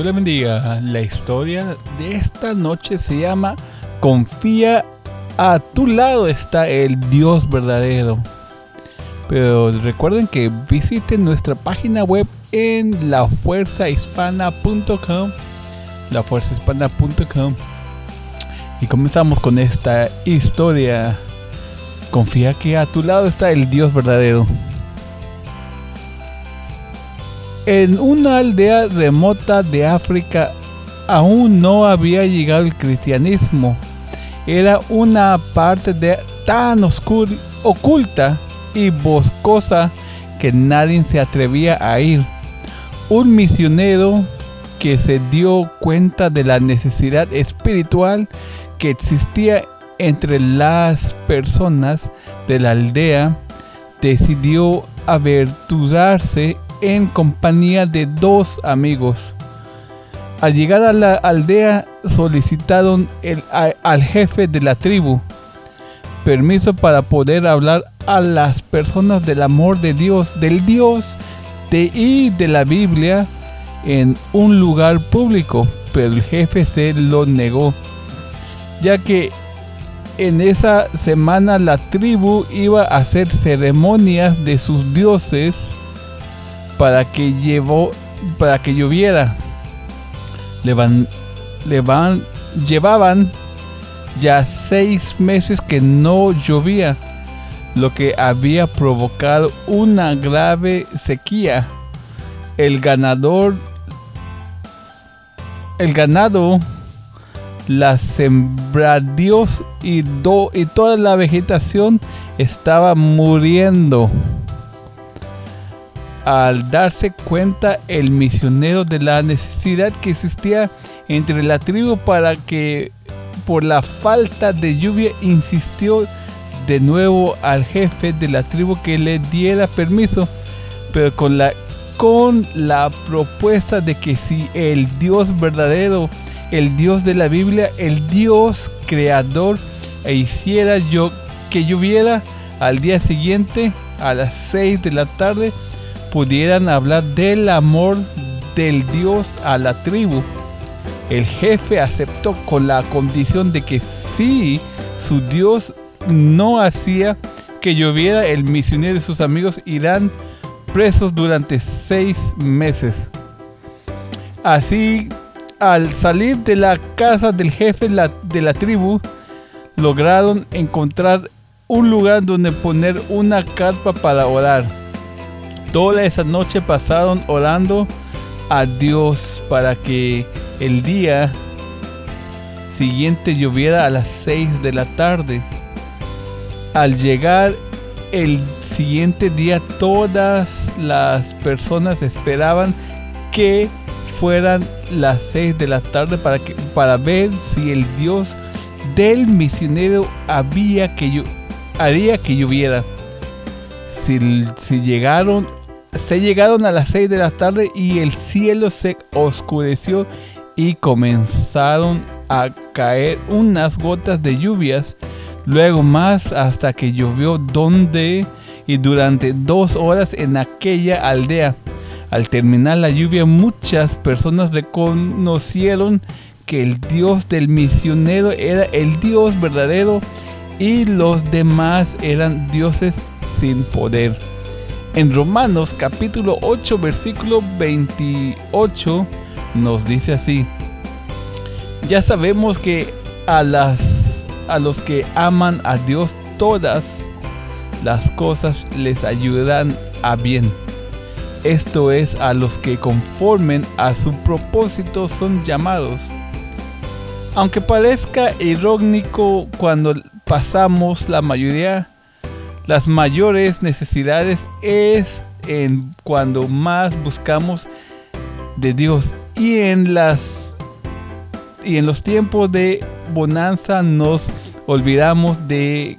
Dios le bendiga. La historia de esta noche se llama Confía a tu lado está el Dios verdadero. Pero recuerden que visiten nuestra página web en lafuerzahispana.com. Lafuerzahispana.com. Y comenzamos con esta historia. Confía que a tu lado está el Dios verdadero. En una aldea remota de África aún no había llegado el cristianismo. Era una parte de, tan oscura, oculta y boscosa que nadie se atrevía a ir. Un misionero que se dio cuenta de la necesidad espiritual que existía entre las personas de la aldea, decidió aventurarse en compañía de dos amigos. Al llegar a la aldea solicitaron al jefe de la tribu permiso para poder hablar a las personas del amor de Dios, del Dios de, y de la Biblia en un lugar público, pero el jefe se lo negó, ya que en esa semana la tribu iba a hacer ceremonias de sus dioses para que llevó para que lloviera. Llevaban ya seis meses que no llovía, lo que había provocado una grave sequía. El ganador, el ganado, las sembradíos y, y toda la vegetación estaba muriendo al darse cuenta el misionero de la necesidad que existía entre la tribu para que por la falta de lluvia insistió de nuevo al jefe de la tribu que le diera permiso, pero con la con la propuesta de que si el Dios verdadero, el Dios de la Biblia, el Dios creador, e hiciera yo que lloviera al día siguiente a las 6 de la tarde, pudieran hablar del amor del Dios a la tribu. El jefe aceptó con la condición de que si su Dios no hacía que lloviera, el misionero y sus amigos irán presos durante seis meses. Así, al salir de la casa del jefe de la tribu, lograron encontrar un lugar donde poner una carpa para orar. Toda esa noche pasaron orando a Dios para que el día siguiente lloviera a las 6 de la tarde. Al llegar el siguiente día todas las personas esperaban que fueran las 6 de la tarde para, que, para ver si el Dios del misionero había que, haría que lloviera. Si, si llegaron se llegaron a las 6 de la tarde y el cielo se oscureció y comenzaron a caer unas gotas de lluvias, luego más hasta que llovió donde y durante dos horas en aquella aldea. Al terminar la lluvia muchas personas reconocieron que el Dios del misionero era el Dios verdadero y los demás eran dioses sin poder. En Romanos capítulo 8 versículo 28 nos dice así, ya sabemos que a, las, a los que aman a Dios todas las cosas les ayudan a bien. Esto es a los que conformen a su propósito son llamados. Aunque parezca irónico cuando pasamos la mayoría las mayores necesidades es en cuando más buscamos de Dios y en las y en los tiempos de bonanza nos olvidamos de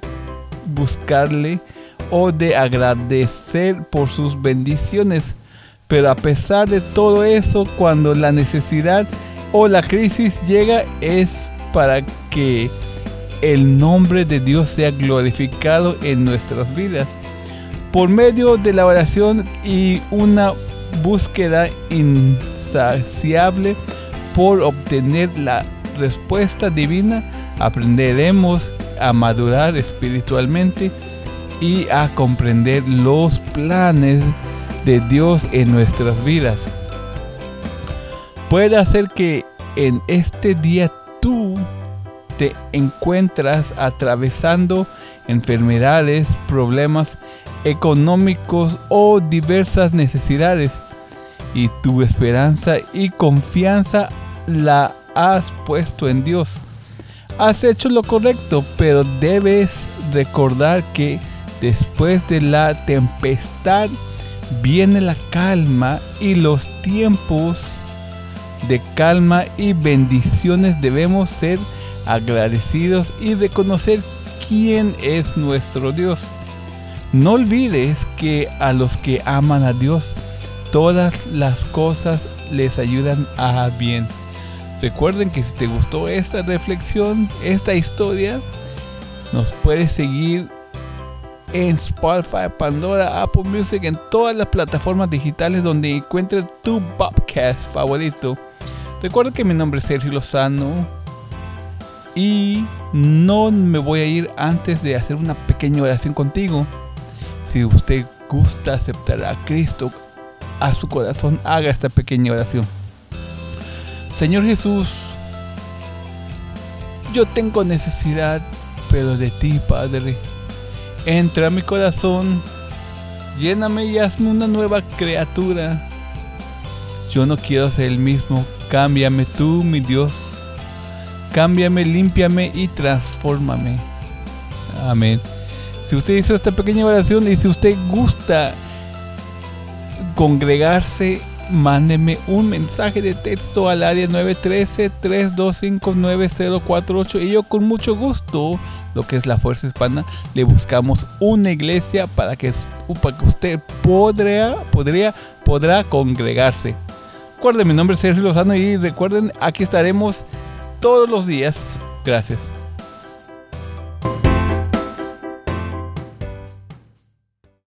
buscarle o de agradecer por sus bendiciones. Pero a pesar de todo eso, cuando la necesidad o la crisis llega es para que el nombre de Dios sea glorificado en nuestras vidas. Por medio de la oración y una búsqueda insaciable por obtener la respuesta divina, aprenderemos a madurar espiritualmente y a comprender los planes de Dios en nuestras vidas. Puede hacer que en este día tú te encuentras atravesando enfermedades, problemas económicos o diversas necesidades y tu esperanza y confianza la has puesto en Dios. Has hecho lo correcto, pero debes recordar que después de la tempestad viene la calma y los tiempos de calma y bendiciones debemos ser agradecidos y reconocer quién es nuestro Dios. No olvides que a los que aman a Dios, todas las cosas les ayudan a bien. Recuerden que si te gustó esta reflexión, esta historia, nos puedes seguir en Spotify, Pandora, Apple Music, en todas las plataformas digitales donde encuentres tu podcast favorito. Recuerda que mi nombre es Sergio Lozano y no me voy a ir antes de hacer una pequeña oración contigo. Si usted gusta aceptar a Cristo a su corazón, haga esta pequeña oración. Señor Jesús, yo tengo necesidad, pero de ti, Padre. Entra a mi corazón, lléname y hazme una nueva criatura. Yo no quiero ser el mismo, cámbiame tú, mi Dios. Cámbiame, límpiame y transfórmame. Amén. Si usted hizo esta pequeña oración y si usted gusta congregarse mándeme un mensaje de texto al área 913-325-9048 y yo con mucho gusto, lo que es la Fuerza Hispana, le buscamos una iglesia para que, para que usted podría, podría, podrá congregarse. Recuerden, mi nombre es Sergio Lozano y recuerden, aquí estaremos todos los días. Gracias.